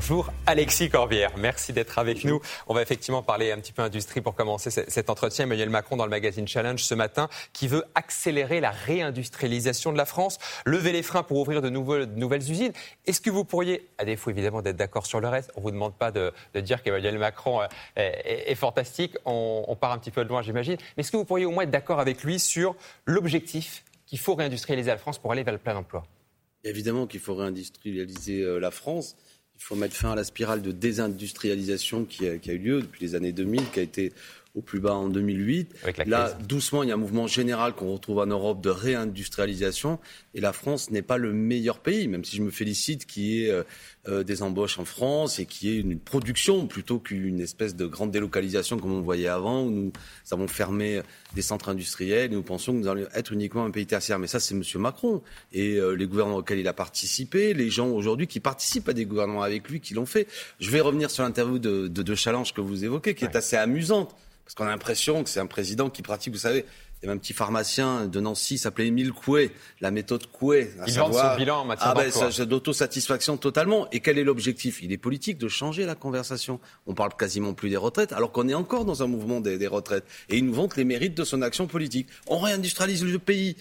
Bonjour Alexis Corbière, merci d'être avec nous. On va effectivement parler un petit peu industrie pour commencer cet entretien. Emmanuel Macron dans le magazine Challenge ce matin qui veut accélérer la réindustrialisation de la France, lever les freins pour ouvrir de, nouvelles usines. Est-ce que vous pourriez, à défaut évidemment d'être d'accord sur le reste, on ne vous demande pas de, dire qu'Emmanuel Macron euh, est, fantastique, on, on part un petit peu de loin j'imagine, mais est-ce que vous pourriez au moins être d'accord avec lui sur l'objectif qu'il faut réindustrialiser la France pour aller vers le plein emploi? Évidemment qu'il faut réindustrialiser euh, la France. Il faut mettre fin à la spirale de désindustrialisation qui a, eu lieu depuis les années 2000, qui a été au plus bas en 2008. Là, doucement, il y a un mouvement général qu'on retrouve en Europe de réindustrialisation. Et la France n'est pas le meilleur pays, même si je me félicite qu'il y ait euh, euh, des embauches en France et qu'il y ait une production plutôt qu'une espèce de grande délocalisation comme on voyait avant, où nous avons fermé des centres industriels et nous pensions que nous allions être uniquement un pays tertiaire. Mais ça, c'est M. Macron et euh, les gouvernements auxquels il a participé, les gens aujourd'hui qui participent à des gouvernements avec lui qui l'ont fait. Je vais revenir sur l'interview de, de, Challenge que vous évoquez, qui est assez amusante, parce qu'on a l'impression que c'est un président qui pratique, vous savez, il y avait un petit pharmacien de Nancy, s'appelait Émile Coué, la méthode Coué. Il vend son bilan en matière ah ben, d'autosatisfaction totalement. Et quel est l'objectif? Il est politique de changer la conversation. On parle quasiment plus des retraites, alors qu'on est encore dans un mouvement des, des retraites. Et il nous vante les mérites de son action politique. On réindustrialise le pays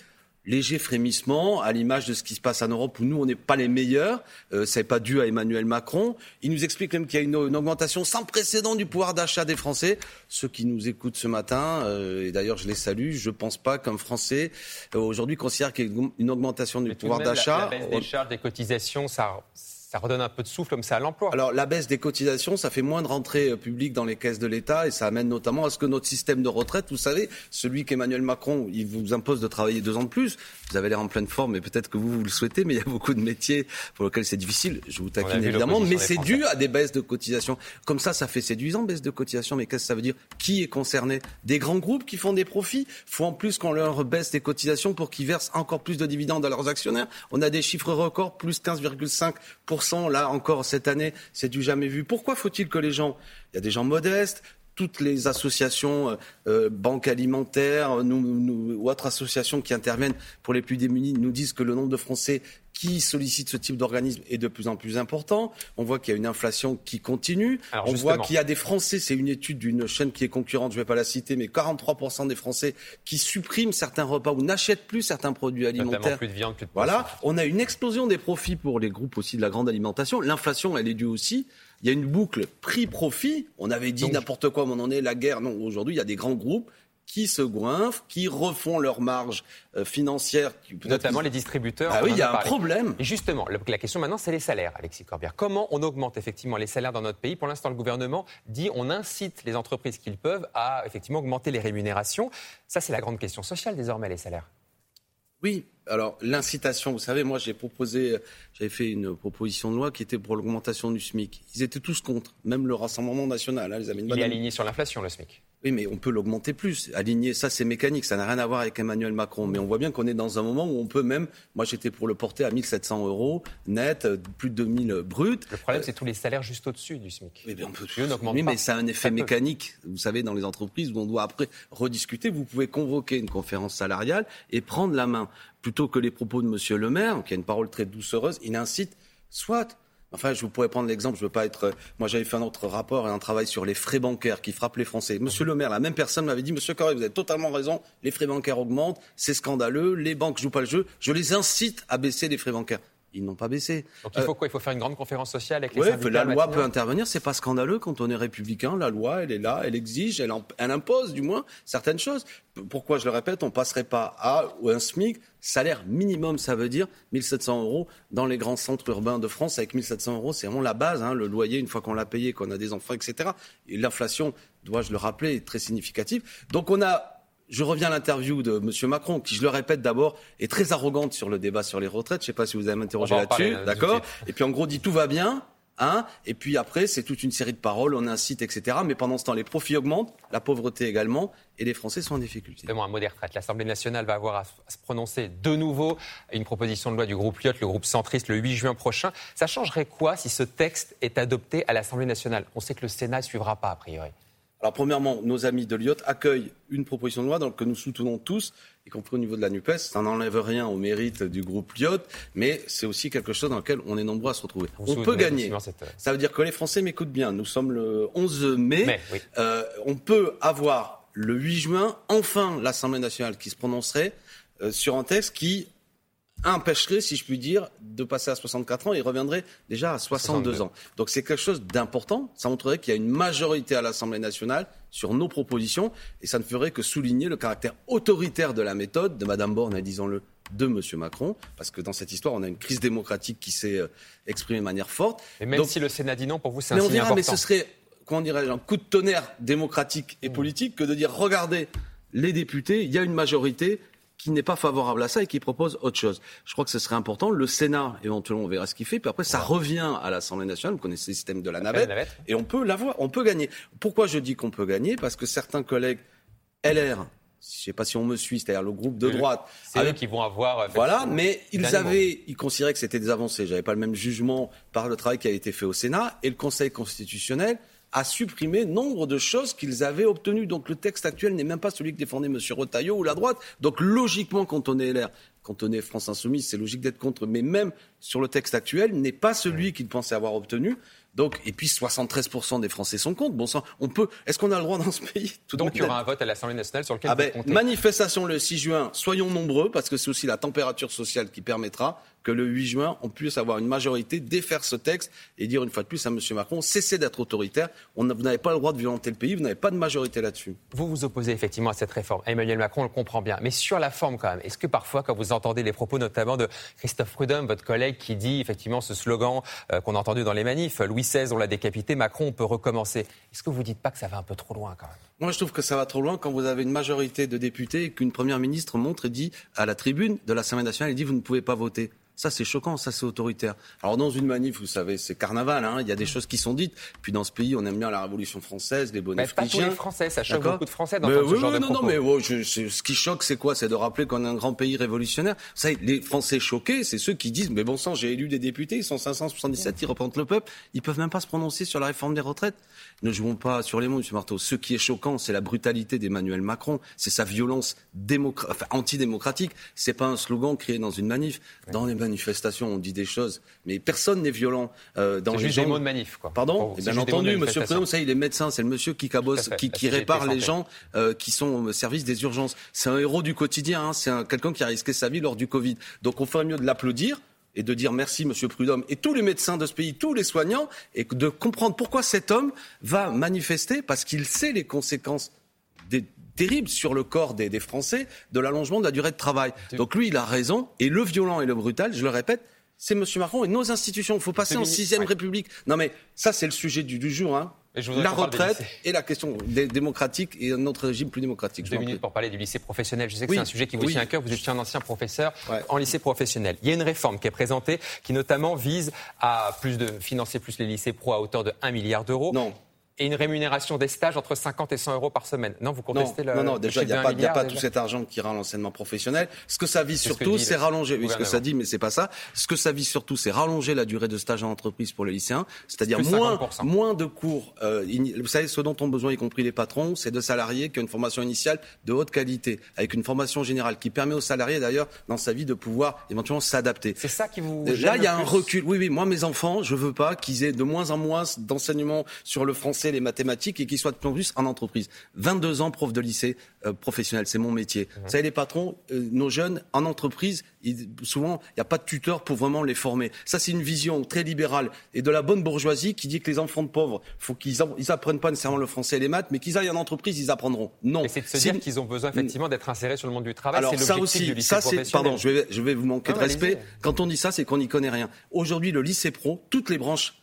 léger frémissement à l'image de ce qui se passe en Europe où nous, on n'est pas les meilleurs. Euh, Ce n'est pas dû à Emmanuel Macron. Il nous explique même qu'il y a une, augmentation sans précédent du pouvoir d'achat des Français. Ceux qui nous écoutent ce matin, euh, et d'ailleurs je les salue, je ne pense pas qu'un Français euh, aujourd'hui considère qu'il y a une augmentation du pouvoir d'achat. La, la baisse des charges, des cotisations, ça ça redonne un peu de souffle comme ça à l'emploi. Alors la baisse des cotisations, ça fait moins de rentrées euh, publiques dans les caisses de l'État et ça amène notamment à ce que notre système de retraite, vous savez, celui qu'Emmanuel Macron, il vous impose de travailler deux ans de plus. Vous avez l'air en pleine forme, et peut-être que vous, vous le souhaitez, mais il y a beaucoup de métiers pour lesquels c'est difficile. Je vous taquine évidemment, mais c'est dû à des baisses de cotisations. Comme ça, ça fait séduisant, baisse de cotisations, mais qu'est-ce que ça veut dire? Qui est concerné? Des grands groupes qui font des profits faut en plus qu'on leur baisse des cotisations pour qu'ils versent encore plus de dividendes à leurs actionnaires. On a des chiffres records, plus 15,5% là encore cette année, c'est du jamais vu. Pourquoi faut-il que les gens, il y a des gens modestes, toutes les associations, euh, euh, banques alimentaires ou autres associations qui interviennent pour les plus démunis nous disent que le nombre de Français qui sollicitent ce type d'organisme est de plus en plus important. On voit qu'il y a une inflation qui continue. On voit qu'il y a des Français, c'est une étude d'une chaîne qui est concurrente, je ne vais pas la citer, mais 43% des Français qui suppriment certains repas ou n'achètent plus certains produits alimentaires. Plus de viande, plus de voilà. On a une explosion des profits pour les groupes aussi de la grande alimentation. L'inflation, elle est due aussi il y a une boucle prix-profit. On avait dit n'importe quoi, mais on en est la guerre. Non, aujourd'hui, il y a des grands groupes qui se goinfrent, qui refont leurs marges euh, financières. Notamment les distributeurs. Ah oui, il y a un problème. Et justement, la question maintenant, c'est les salaires, Alexis Corbière. Comment on augmente effectivement les salaires dans notre pays Pour l'instant, le gouvernement dit on incite les entreprises qu'ils peuvent à effectivement augmenter les rémunérations. Ça, c'est la grande question sociale désormais, les salaires. Oui, alors l'incitation, vous savez, moi j'ai proposé, j'avais fait une proposition de loi qui était pour l'augmentation du SMIC. Ils étaient tous contre, même le Rassemblement national. Hein, Il est aligné sur l'inflation, le SMIC. Oui, mais on peut l'augmenter plus. Aligner, ça c'est mécanique, ça n'a rien à voir avec Emmanuel Macron. Mais on voit bien qu'on est dans un moment où on peut même, moi j'étais pour le porter à 1700 euros net, plus de 2000 bruts. Le problème c'est tous les salaires juste au-dessus du SMIC. Oui, mais on peut... oui mais ça a un effet mécanique. Vous savez, dans les entreprises où on doit après rediscuter, vous pouvez convoquer une conférence salariale et prendre la main. Plutôt que les propos de M. Le Maire, qui a une parole très doucereuse, il incite, soit Enfin, je vous pourrais prendre l'exemple, je veux pas être. Moi, j'avais fait un autre rapport et un travail sur les frais bancaires qui frappent les Français. Monsieur le maire, la même personne m'avait dit Monsieur Corré, vous avez totalement raison, les frais bancaires augmentent, c'est scandaleux, les banques jouent pas le jeu. Je les incite à baisser les frais bancaires. Ils n'ont pas baissé. Donc il faut quoi? Il faut faire une grande conférence sociale avec les syndicats La loi peut intervenir, c'est pas scandaleux quand on est républicain. La loi, elle est là, elle exige, elle, elle impose du moins certaines choses. Pourquoi, je le répète, on passerait pas à un SMIC? Salaire minimum, ça veut dire 1700 euros dans les grands centres urbains de France. Avec 1700 euros, c'est vraiment la base. Hein, le loyer, une fois qu'on l'a payé, qu'on a des enfants, etc. Et l'inflation, dois-je le rappeler, est très significative. Donc on a je reviens à l'interview de M. Macron, qui, je le répète d'abord, est très arrogante sur le débat sur les retraites. Je ne sais pas si vous allez m'interroger là-dessus, d'accord Et puis en gros, dit tout va bien, Hein et puis après, c'est toute une série de paroles, on incite, etc. Mais pendant ce temps, les profits augmentent, la pauvreté également, et les Français sont en difficulté. Justement, un mot des retraites. L'Assemblée nationale va avoir à se prononcer de nouveau une proposition de loi du groupe Lyot, le groupe centriste, le 8 juin prochain. Ça changerait quoi si ce texte est adopté à l'Assemblée nationale? On sait que le Sénat ne suivra pas, a priori. Alors, premièrement, nos amis de l'IOT accueillent une proposition de loi que nous soutenons tous, y compris au niveau de la NUPES. Ça n'enlève rien au mérite du groupe LIOT, mais c'est aussi quelque chose dans lequel on est nombreux à se retrouver. on peut gagner. Ça veut dire que les Français m'écoutent bien. Nous sommes le 11 mai. euh, on peut avoir le 8 juin, enfin, l'Assemblée nationale qui se prononcerait euh, sur un texte qui empêcherait, si je puis dire, de passer à 64 ans et reviendrait déjà à 62, ans. Donc c'est quelque chose d'important. Ça montrerait qu'il y a une majorité à l'Assemblée nationale sur nos propositions et ça ne ferait que souligner le caractère autoritaire de la méthode de Mme Borne et, disons-le, de M. Macron, parce que dans cette histoire, on a une crise démocratique qui s'est euh, exprimée de manière forte. Et même si le Sénat dit non, pour vous, c'est un mais on dira, Mais ce serait, comment dirais-je, un coup de tonnerre démocratique et mmh. politique que de dire, regardez, les députés, il y a une majorité, qui n'est pas favorable à ça et qui propose autre chose. Je crois que ce serait important. Le Sénat, éventuellement, on verra ce qu'il fait. Puis après, ça revient à l'Assemblée nationale. Vous connaissez le système de la navette. Et on peut l'avoir. On peut gagner. Pourquoi je dis qu'on peut gagner? Parce que certains collègues LR, je ne sais pas si on me suit, c'est-à-dire le groupe de droite. C'est eux qui vont avoir. Voilà, mais ils avaient, ils considéraient que c'était des avancées. J'avais pas le même jugement par le travail qui a été fait au Sénat et le Conseil constitutionnel à supprimer nombre de choses qu'ils avaient obtenues. Donc le texte actuel n'est même pas celui que défendait M. Retailleau ou la droite. Donc logiquement, quand on est LR, quand on est France Insoumise, c'est logique d'être contre. Mais même sur le texte actuel, n'est pas celui qu'ils pensaient avoir obtenu. Donc, et puis 73% des Français sont contre. Bon sang, on peut. Est-ce qu'on a le droit dans ce pays Donc il y aura un vote à l'Assemblée nationale sur lequel ah ben, Manifestation le 6 juin. Soyons nombreux parce que c'est aussi la température sociale qui permettra que le 8 juin, on puisse avoir une majorité, défaire ce texte et dire une fois de plus à M. Macron, cessez d'être autoritaire, on vous n'avez pas le droit de violenter le pays, vous n'avez pas de majorité là-dessus. Vous vous opposez effectivement à cette réforme. Emmanuel Macron le comprend bien. Mais sur la forme quand même, est-ce que parfois, quand vous entendez les propos notamment de Christophe Prudhomme, votre collègue, qui dit effectivement ce slogan euh, qu'on a entendu dans les manifs, Louis XVI, on l'a décapité, Macron, on peut recommencer, est-ce que vous ne dites pas que ça va un peu trop loin quand même? Moi, je trouve que ça va trop loin quand vous avez une majorité de députés et qu'une première ministre montre et dit à la tribune de l'Assemblée nationale, elle dit vous ne pouvez pas voter. Ça, c'est choquant, ça, c'est autoritaire. Alors, dans une manif, vous savez, c'est carnaval, hein, il y a des mm. choses qui sont dites. Puis, dans ce pays, on aime bien la Révolution française, les bonnets Pas tous les Français, ça choque beaucoup de Français dans ce genre de non, non, mais ce qui choque, c'est quoi? C'est de rappeler qu'on est un grand pays révolutionnaire. Ça, les Français choqués, c'est ceux qui disent, mais bon sang, j'ai élu des députés, ils sont 577, ils représentent le peuple, ils peuvent même pas se prononcer sur la réforme des retraites. Ne jouons pas sur les mots, M. Marteau. Ce qui est choquant, c'est la brutalité d'Emmanuel Macron, c'est sa violence enfin, antidémocratique. C'est pas un slogan créé dans une manif. Dans les manifestations, on dit des choses, mais personne n'est violent. Euh, dans les gens... des mots de manif, quoi. Pardon Bien entendu, Monsieur Président, ça, il est médecin, c'est le monsieur qui cabosse, qui, qui répare les gens euh, qui sont au service des urgences. C'est un héros du quotidien, hein. c'est quelqu'un qui a risqué sa vie lors du Covid. Donc on ferait mieux de l'applaudir et de dire merci, Monsieur Prudhomme, et tous les médecins de ce pays, tous les soignants, et de comprendre pourquoi cet homme va manifester, parce qu'il sait les conséquences des, terribles sur le corps des, des Français de l'allongement de la durée de travail. Donc lui, il a raison, et le violent et le brutal, je le répète, c'est M. Macron et nos institutions. Il faut passer en sixième République. Non mais ça, c'est le sujet du, du jour. Hein. La retraite et la question démocratique et un autre régime plus démocratique. Deux minutes pour parler du lycée professionnel. Je sais que c'est un sujet qui vous tient à cœur. Vous étiez un ancien professeur en lycée professionnel. Il y a une réforme qui est présentée qui notamment vise à plus de financer plus les lycées pro à hauteur de 1 milliard d'euros. Non et une rémunération des stages entre 50 et 100 euros par semaine. Non, vous contestez non, le. Non, non, déjà, il n'y a, pas, tout cet argent qui rend l'enseignement professionnel. Ce que ça vise surtout, c'est rallonger. Oui, ce que ça dit, mais c'est pas ça. Ce que ça vise surtout, c'est rallonger la durée de stage en entreprise pour les lycéens, c'est-à-dire moins, moins de cours. Euh, vous savez, ce dont ont besoin, y compris les patrons, c'est de salariés qui ont une formation initiale de haute qualité, avec une formation générale qui permet aux salariés, d'ailleurs, dans sa vie, de pouvoir éventuellement s'adapter. C'est ça qui vous. Là, il y a un recul. Oui, oui. Moi, mes enfants, je veux pas qu'ils aient de moins en moins d'enseignement sur le français, les mathématiques qui soit de plus en plus en entreprise. 22 ans, prof de lycée euh, professionnel, c'est mon métier. Mhm. Vous savez, les patrons, euh, nos jeunes en entreprise, souvent, il n'y a pas de tuteur pour vraiment les former. Ça, c'est une vision très libérale et de la bonne bourgeoisie qui dit que les enfants de pauvres, faut qu'ils ils apprennent pas nécessairement le français et les maths, mais qu'ils aillent en entreprise, ils apprendront. Non. c'est de se dire qu'ils ont besoin effectivement d'être insérés sur le monde du travail. Alors ça aussi, ça c'est, pardon, je vais, je vais vous manquer de respect. Quand on dit ça, c'est qu'on n'y connaît rien. Aujourd'hui, le lycée pro, toutes les branches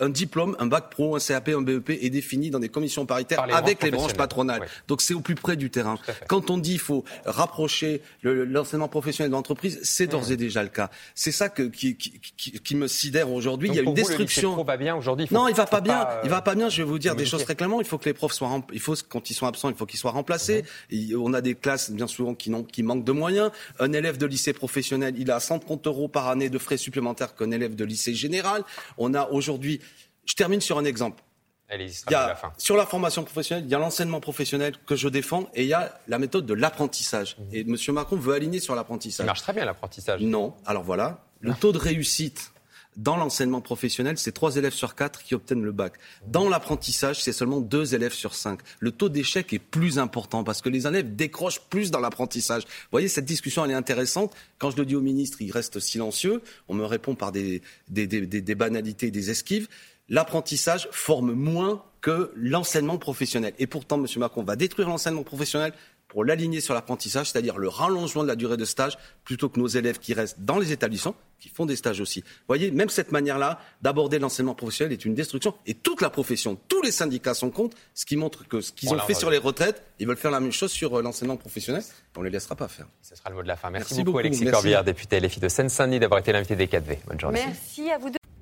un diplôme, un bac pro, un CAP, un BEP est défini dans des commissions paritaires avec les branches patronales. Donc c'est au plus près du terrain. Quand on dit qu'il faut rapprocher l'enseignement professionnel de l'entreprise, c'est d'ores mmh. et déjà le cas. C'est ça que, qui, qui, qui, me sidère aujourd'hui. Il y a une destruction. Le va bien aujourd'hui. Non, il va pas bien. il va pas bien. Je vais vous dire des choses très clairement. Il faut que les profs soient, il faut quand ils sont absents, il faut qu'ils soient remplacés. Mmh. on a des classes bien souvent qui, qui manquent de moyens. Un élève de lycée professionnel, il a 130 euros par année de frais supplémentaires qu'un élève de lycée général. On a aujourd'hui je termine sur un exemple. Allez, il y a, sur la formation professionnelle, il y a l'enseignement professionnel que je défends et il y a la méthode de l'apprentissage. Mhm. Et M. Macron veut aligner sur l'apprentissage. Ça marche très bien l'apprentissage. Non. Alors voilà, le taux de réussite dans l'enseignement professionnel, c'est 3 élèves sur 4 qui obtiennent le bac. Dans l'apprentissage, c'est seulement 2 élèves sur 5. Le taux d'échec est plus important parce que les élèves décrochent plus dans l'apprentissage. Vous voyez, cette discussion, elle est intéressante. Quand je le dis au ministre, il reste silencieux. On me répond par des, des, des, des banalités, des esquives. L'apprentissage forme moins que l'enseignement professionnel. Et pourtant, M. Macron va détruire l'enseignement professionnel pour l'aligner sur l'apprentissage, c'est-à-dire le rallongement de la durée de stage, plutôt que nos élèves qui restent dans les établissements, qui font des stages aussi. Vous voyez, même cette manière-là d'aborder l'enseignement professionnel est une destruction. Et toute la profession, tous les syndicats sont contre, ce qui montre que ce qu'ils ont fait sur les retraites, ils veulent faire la même chose sur euh, l'enseignement professionnel. On ne les laissera pas faire. Ce sera le mot de la fin. Merci, beaucoup, Alexis Corbière, député LFI de Seine-Saint-Denis, d'avoir été l'invité des 4V. Bonne journée. Merci à vous deux.